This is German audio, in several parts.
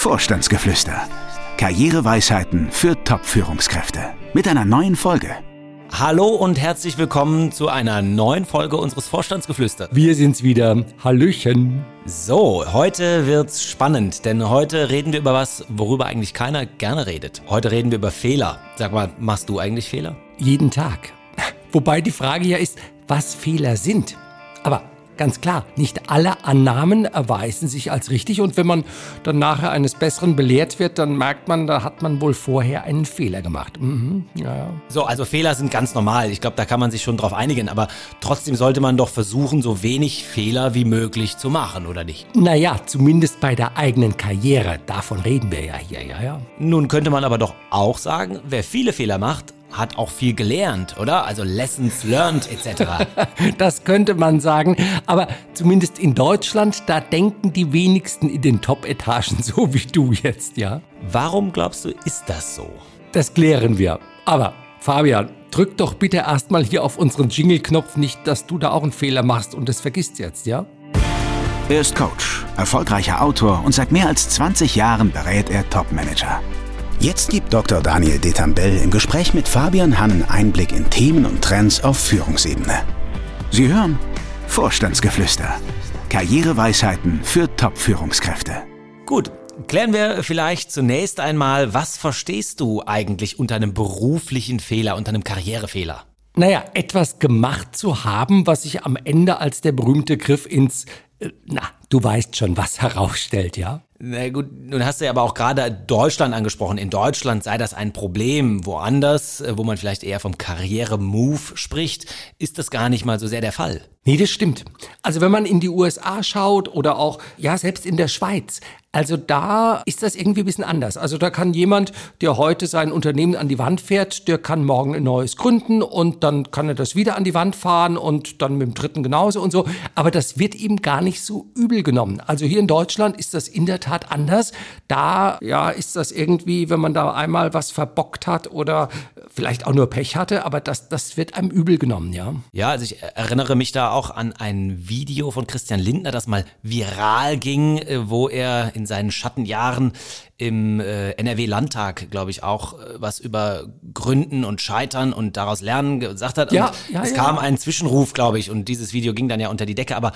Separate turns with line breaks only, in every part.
Vorstandsgeflüster. Karriereweisheiten für Top-Führungskräfte. Mit einer neuen Folge.
Hallo und herzlich willkommen zu einer neuen Folge unseres Vorstandsgeflüster.
Wir sind's wieder. Hallöchen.
So, heute wird's spannend, denn heute reden wir über was, worüber eigentlich keiner gerne redet. Heute reden wir über Fehler. Sag mal, machst du eigentlich Fehler?
Jeden Tag. Wobei die Frage ja ist, was Fehler sind. Aber Ganz klar, nicht alle Annahmen erweisen sich als richtig und wenn man dann nachher eines Besseren belehrt wird, dann merkt man, da hat man wohl vorher einen Fehler gemacht. Mhm,
ja. So, also Fehler sind ganz normal. Ich glaube, da kann man sich schon drauf einigen, aber trotzdem sollte man doch versuchen, so wenig Fehler wie möglich zu machen, oder nicht?
Naja, zumindest bei der eigenen Karriere. Davon reden wir ja hier, ja, ja.
Nun könnte man aber doch auch sagen, wer viele Fehler macht, hat auch viel gelernt, oder? Also Lessons learned etc.
das könnte man sagen, aber zumindest in Deutschland, da denken die wenigsten in den Top-Etagen so wie du jetzt, ja?
Warum glaubst du, ist das so?
Das klären wir. Aber Fabian, drück doch bitte erstmal hier auf unseren Jingle-Knopf nicht, dass du da auch einen Fehler machst und es vergisst jetzt, ja?
Er ist Coach, erfolgreicher Autor und seit mehr als 20 Jahren berät er Top-Manager. Jetzt gibt Dr. Daniel Detambell im Gespräch mit Fabian Hannen Einblick in Themen und Trends auf Führungsebene. Sie hören Vorstandsgeflüster. Karriereweisheiten für Top-Führungskräfte.
Gut, klären wir vielleicht zunächst einmal, was verstehst du eigentlich unter einem beruflichen Fehler, unter einem Karrierefehler?
Naja, etwas gemacht zu haben, was sich am Ende als der berühmte Griff ins, äh, na, du weißt schon, was herausstellt, ja?
Na gut, nun hast du ja aber auch gerade Deutschland angesprochen. In Deutschland sei das ein Problem. Woanders, äh, wo man vielleicht eher vom Karriere-Move spricht, ist das gar nicht mal so sehr der Fall.
Nee, das stimmt. Also wenn man in die USA schaut oder auch, ja, selbst in der Schweiz, also da ist das irgendwie ein bisschen anders. Also da kann jemand, der heute sein Unternehmen an die Wand fährt, der kann morgen ein neues gründen und dann kann er das wieder an die Wand fahren und dann mit dem dritten genauso und so. Aber das wird ihm gar nicht so übel genommen. Also hier in Deutschland ist das in der Tat anders. Da, ja, ist das irgendwie, wenn man da einmal was verbockt hat oder vielleicht auch nur Pech hatte, aber das, das wird einem übel genommen, ja.
Ja, also ich erinnere mich da auch an ein Video von Christian Lindner, das mal viral ging, äh, wo er in seinen Schattenjahren im äh, NRW-Landtag, glaube ich, auch äh, was über Gründen und Scheitern und daraus Lernen gesagt hat.
Ja,
und
ja,
es
ja.
kam ein Zwischenruf, glaube ich, und dieses Video ging dann ja unter die Decke. Aber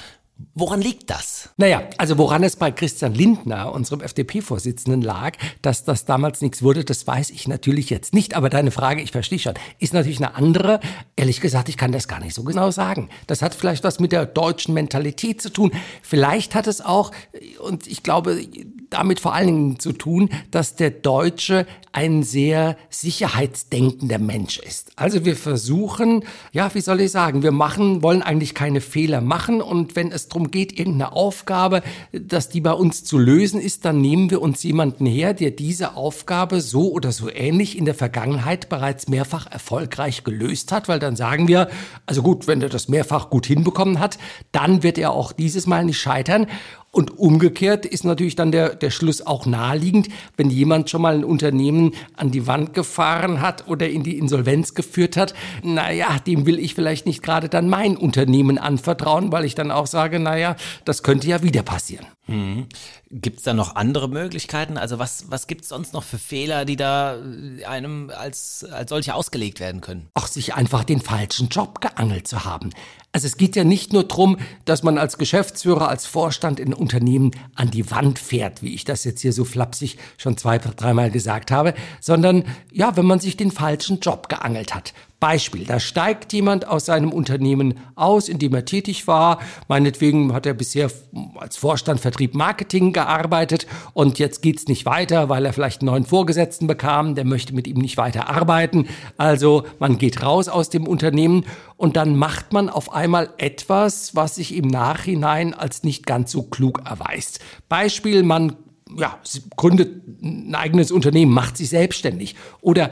Woran liegt das?
Naja, also woran es bei Christian Lindner, unserem FDP-Vorsitzenden, lag, dass das damals nichts wurde, das weiß ich natürlich jetzt nicht. Aber deine Frage, ich verstehe schon, ist natürlich eine andere. Ehrlich gesagt, ich kann das gar nicht so genau sagen. Das hat vielleicht was mit der deutschen Mentalität zu tun. Vielleicht hat es auch, und ich glaube, damit vor allen Dingen zu tun, dass der Deutsche ein sehr sicherheitsdenkender Mensch ist. Also wir versuchen, ja, wie soll ich sagen, wir machen, wollen eigentlich keine Fehler machen und wenn es darum geht, irgendeine Aufgabe, dass die bei uns zu lösen ist, dann nehmen wir uns jemanden her, der diese Aufgabe so oder so ähnlich in der Vergangenheit bereits mehrfach erfolgreich gelöst hat, weil dann sagen wir, also gut, wenn er das mehrfach gut hinbekommen hat, dann wird er auch dieses Mal nicht scheitern. Und umgekehrt ist natürlich dann der, der Schluss auch naheliegend, wenn jemand schon mal ein Unternehmen an die Wand gefahren hat oder in die Insolvenz geführt hat, naja, dem will ich vielleicht nicht gerade dann mein Unternehmen anvertrauen, weil ich dann auch sage, naja, das könnte ja wieder passieren.
Mhm. Gibt es da noch andere Möglichkeiten? Also was, was gibt es sonst noch für Fehler, die da äh, einem als, als solche ausgelegt werden können?
Auch sich einfach den falschen Job geangelt zu haben. Also es geht ja nicht nur darum, dass man als Geschäftsführer, als Vorstand in Unternehmen an die Wand fährt, wie ich das jetzt hier so flapsig schon zwei, dreimal gesagt habe, sondern ja, wenn man sich den falschen Job geangelt hat. Beispiel, da steigt jemand aus seinem Unternehmen aus, in dem er tätig war. Meinetwegen hat er bisher als Vorstand Vertrieb Marketing gearbeitet und jetzt geht's nicht weiter, weil er vielleicht einen neuen Vorgesetzten bekam, der möchte mit ihm nicht weiter arbeiten. Also man geht raus aus dem Unternehmen und dann macht man auf einmal etwas, was sich im Nachhinein als nicht ganz so klug erweist. Beispiel, man ja, gründet ein eigenes Unternehmen, macht sich selbstständig oder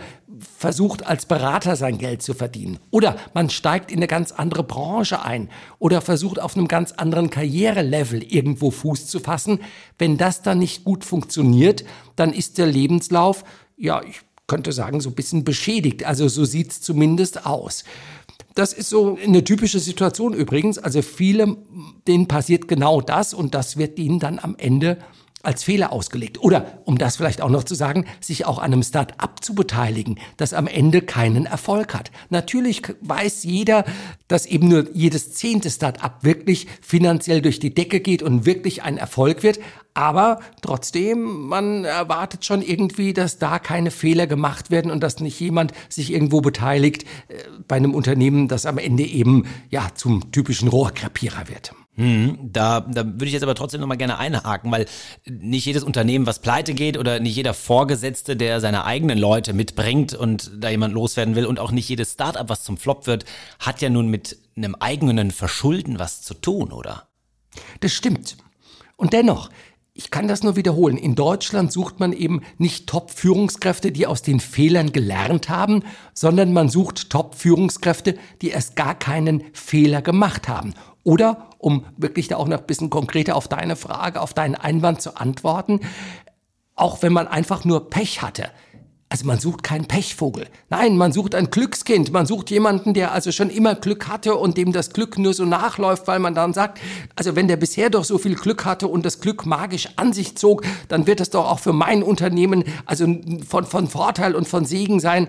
versucht als Berater sein Geld zu verdienen. Oder man steigt in eine ganz andere Branche ein oder versucht auf einem ganz anderen Karrierelevel irgendwo Fuß zu fassen. Wenn das dann nicht gut funktioniert, dann ist der Lebenslauf, ja, ich könnte sagen, so ein bisschen beschädigt. Also so sieht es zumindest aus. Das ist so eine typische Situation übrigens. Also viele, denen passiert genau das und das wird ihnen dann am Ende als Fehler ausgelegt. Oder, um das vielleicht auch noch zu sagen, sich auch an einem Start-up zu beteiligen, das am Ende keinen Erfolg hat. Natürlich weiß jeder, dass eben nur jedes zehnte Start-up wirklich finanziell durch die Decke geht und wirklich ein Erfolg wird. Aber trotzdem, man erwartet schon irgendwie, dass da keine Fehler gemacht werden und dass nicht jemand sich irgendwo beteiligt äh, bei einem Unternehmen, das am Ende eben ja zum typischen Rohrkrepierer wird.
Hm, da, da würde ich jetzt aber trotzdem nochmal gerne einhaken, weil nicht jedes Unternehmen, was pleite geht oder nicht jeder Vorgesetzte, der seine eigenen Leute mitbringt und da jemand loswerden will und auch nicht jedes Startup, was zum Flop wird, hat ja nun mit einem eigenen Verschulden was zu tun, oder?
Das stimmt. Und dennoch, ich kann das nur wiederholen. In Deutschland sucht man eben nicht Top-Führungskräfte, die aus den Fehlern gelernt haben, sondern man sucht Top-Führungskräfte, die erst gar keinen Fehler gemacht haben. Oder, um wirklich da auch noch ein bisschen konkreter auf deine Frage, auf deinen Einwand zu antworten, auch wenn man einfach nur Pech hatte. Also man sucht keinen Pechvogel. Nein, man sucht ein Glückskind. Man sucht jemanden, der also schon immer Glück hatte und dem das Glück nur so nachläuft, weil man dann sagt, also wenn der bisher doch so viel Glück hatte und das Glück magisch an sich zog, dann wird das doch auch für mein Unternehmen also von, von Vorteil und von Segen sein.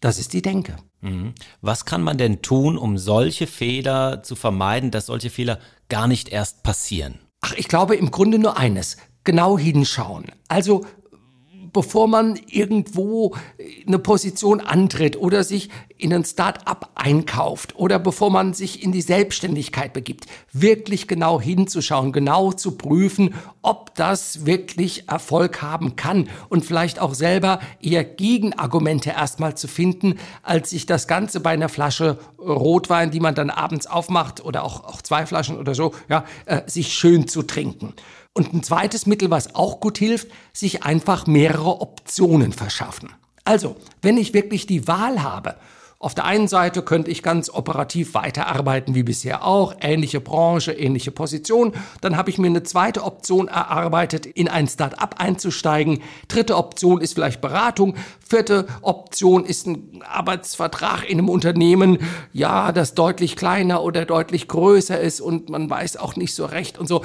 Das ist die Denke.
Mhm. Was kann man denn tun, um solche Fehler zu vermeiden, dass solche Fehler gar nicht erst passieren?
Ach, ich glaube im Grunde nur eines. Genau hinschauen. Also bevor man irgendwo eine Position antritt oder sich in ein Start-up einkauft oder bevor man sich in die Selbstständigkeit begibt, wirklich genau hinzuschauen, genau zu prüfen, ob das wirklich Erfolg haben kann und vielleicht auch selber eher Gegenargumente erstmal zu finden, als sich das Ganze bei einer Flasche Rotwein, die man dann abends aufmacht oder auch, auch zwei Flaschen oder so, ja, äh, sich schön zu trinken. Und ein zweites Mittel, was auch gut hilft, sich einfach mehrere Optionen verschaffen. Also, wenn ich wirklich die Wahl habe, auf der einen Seite könnte ich ganz operativ weiterarbeiten wie bisher auch, ähnliche Branche, ähnliche Position. Dann habe ich mir eine zweite Option erarbeitet, in ein Start-up einzusteigen. Dritte Option ist vielleicht Beratung. Vierte Option ist ein Arbeitsvertrag in einem Unternehmen, ja, das deutlich kleiner oder deutlich größer ist und man weiß auch nicht so recht und so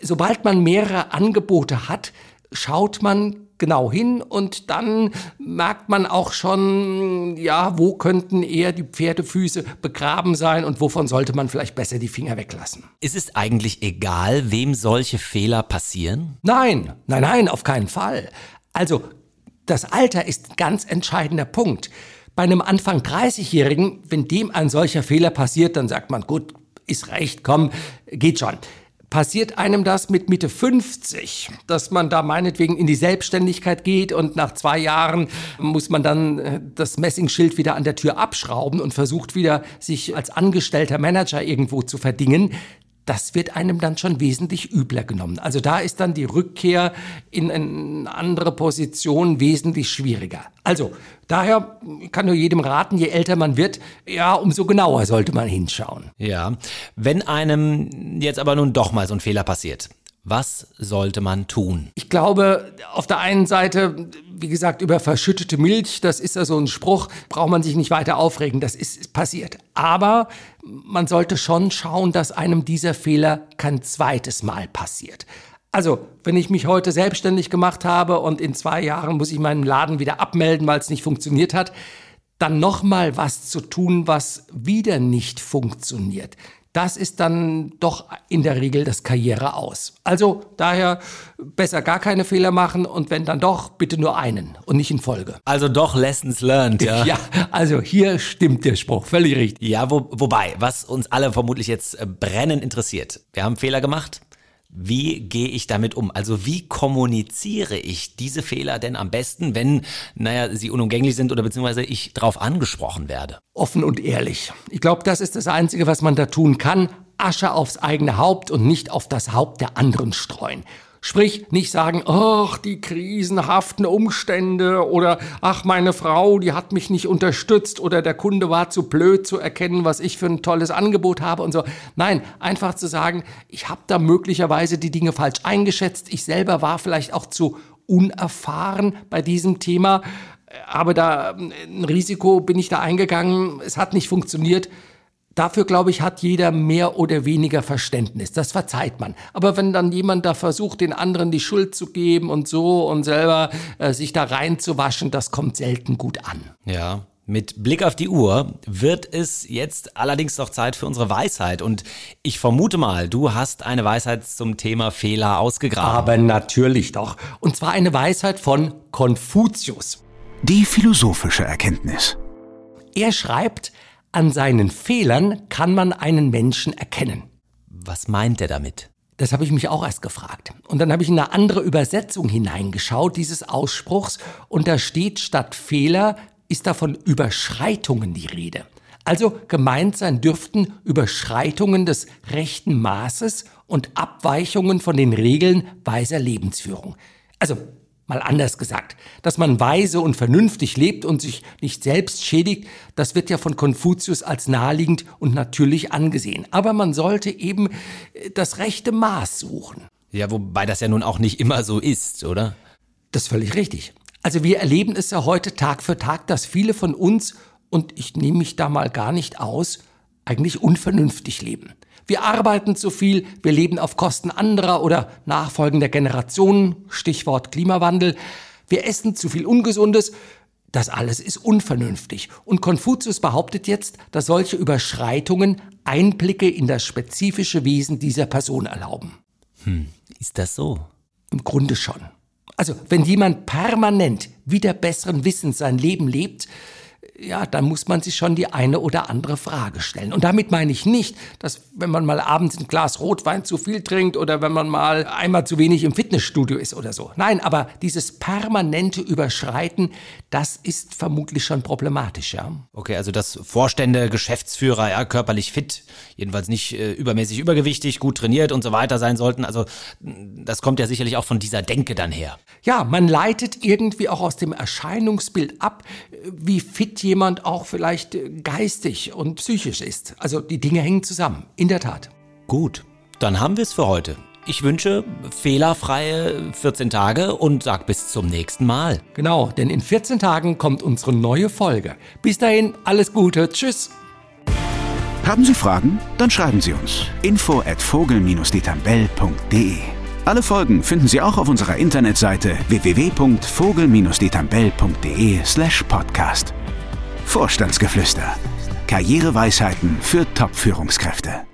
sobald man mehrere Angebote hat, schaut man genau hin und dann merkt man auch schon, ja, wo könnten eher die Pferdefüße begraben sein und wovon sollte man vielleicht besser die Finger weglassen.
Ist es eigentlich egal, wem solche Fehler passieren?
Nein, nein, nein, auf keinen Fall. Also, das Alter ist ein ganz entscheidender Punkt. Bei einem Anfang 30-Jährigen, wenn dem ein solcher Fehler passiert, dann sagt man, gut, ist recht, komm, geht schon passiert einem das mit Mitte 50, dass man da meinetwegen in die Selbstständigkeit geht und nach zwei Jahren muss man dann äh, das Messingschild wieder an der Tür abschrauben und versucht wieder sich als angestellter Manager irgendwo zu verdingen, das wird einem dann schon wesentlich übler genommen. Also da ist dann die Rückkehr in eine andere Position wesentlich schwieriger. Also daher kann nur jedem raten, je älter man wird, ja, umso genauer sollte man hinschauen.
Ja, wenn einem jetzt aber nun doch mal so ein Fehler passiert, was sollte man tun?
Ich glaube, auf der einen Seite, wie gesagt, über verschüttete Milch, das ist ja so ein Spruch, braucht man sich nicht weiter aufregen, das ist passiert. Aber man sollte schon schauen, dass einem dieser Fehler kein zweites Mal passiert. Also, wenn ich mich heute selbstständig gemacht habe und in zwei Jahren muss ich meinen Laden wieder abmelden, weil es nicht funktioniert hat, dann nochmal was zu tun, was wieder nicht funktioniert das ist dann doch in der Regel das Karriere aus. Also daher besser gar keine Fehler machen und wenn dann doch, bitte nur einen und nicht in Folge.
Also doch Lessons learned, ja.
Ja, also hier stimmt der Spruch, völlig richtig.
Ja, wo, wobei, was uns alle vermutlich jetzt äh, brennend interessiert. Wir haben Fehler gemacht, wie gehe ich damit um? Also wie kommuniziere ich diese Fehler denn am besten, wenn, naja, sie unumgänglich sind oder beziehungsweise ich darauf angesprochen werde?
Offen und ehrlich. Ich glaube, das ist das Einzige, was man da tun kann. Asche aufs eigene Haupt und nicht auf das Haupt der anderen streuen. Sprich, nicht sagen, ach, die krisenhaften Umstände oder ach, meine Frau, die hat mich nicht unterstützt oder der Kunde war zu blöd zu erkennen, was ich für ein tolles Angebot habe und so. Nein, einfach zu sagen, ich habe da möglicherweise die Dinge falsch eingeschätzt. Ich selber war vielleicht auch zu unerfahren bei diesem Thema, aber da ein Risiko bin ich da eingegangen, es hat nicht funktioniert dafür, glaube ich, hat jeder mehr oder weniger Verständnis. Das verzeiht man. Aber wenn dann jemand da versucht, den anderen die Schuld zu geben und so und selber äh, sich da reinzuwaschen, das kommt selten gut an.
Ja. Mit Blick auf die Uhr wird es jetzt allerdings noch Zeit für unsere Weisheit. Und ich vermute mal, du hast eine Weisheit zum Thema Fehler ausgegraben.
Aber natürlich doch. Und zwar eine Weisheit von Konfuzius.
Die philosophische Erkenntnis.
Er schreibt, an seinen Fehlern kann man einen Menschen erkennen.
Was meint er damit?
Das habe ich mich auch erst gefragt. Und dann habe ich in eine andere Übersetzung hineingeschaut, dieses Ausspruchs, und da steht statt Fehler ist da von Überschreitungen die Rede. Also gemeint sein dürften Überschreitungen des rechten Maßes und Abweichungen von den Regeln weiser Lebensführung. Also mal anders gesagt, dass man weise und vernünftig lebt und sich nicht selbst schädigt, das wird ja von Konfuzius als naheliegend und natürlich angesehen. Aber man sollte eben äh, das rechte Maß suchen.
Ja, wobei das ja nun auch nicht immer so ist, oder?
Das ist völlig richtig. Also wir erleben es ja heute Tag für Tag, dass viele von uns, und ich nehme mich da mal gar nicht aus, eigentlich unvernünftig leben. Wir arbeiten zu viel, wir leben auf Kosten anderer oder nachfolgender Generationen, Stichwort Klimawandel. Wir essen zu viel Ungesundes. Das alles ist unvernünftig. Und Konfuzius behauptet jetzt, dass solche Überschreitungen Einblicke in das spezifische Wesen dieser Person erlauben.
Hm, ist das so?
Im Grunde schon. Also, wenn jemand permanent wieder besseren Wissens sein Leben lebt, ja, dann muss man sich schon die eine oder andere Frage stellen. Und damit meine ich nicht, dass wenn man mal abends ein Glas Rotwein zu viel trinkt oder wenn man mal einmal zu wenig im Fitnessstudio ist oder so. Nein, aber dieses permanente Überschreiten, das ist vermutlich schon problematisch, ja.
Okay, also dass Vorstände, Geschäftsführer, ja, körperlich fit, jedenfalls nicht äh, übermäßig übergewichtig, gut trainiert und so weiter sein sollten. Also das kommt ja sicherlich auch von dieser Denke dann her.
Ja, man leitet irgendwie auch aus dem Erscheinungsbild ab, wie fit jemand auch vielleicht geistig und psychisch ist. Also die Dinge hängen zusammen, in der Tat.
Gut, dann haben wir es für heute. Ich wünsche fehlerfreie 14 Tage und sag bis zum nächsten Mal.
Genau, denn in 14 Tagen kommt unsere neue Folge. Bis dahin, alles Gute, tschüss.
Haben Sie Fragen? Dann schreiben Sie uns. Info at vogel-detambell.de Alle Folgen finden Sie auch auf unserer Internetseite www.vogel-detambell.de slash podcast. Vorstandsgeflüster. Karriereweisheiten für Top-Führungskräfte.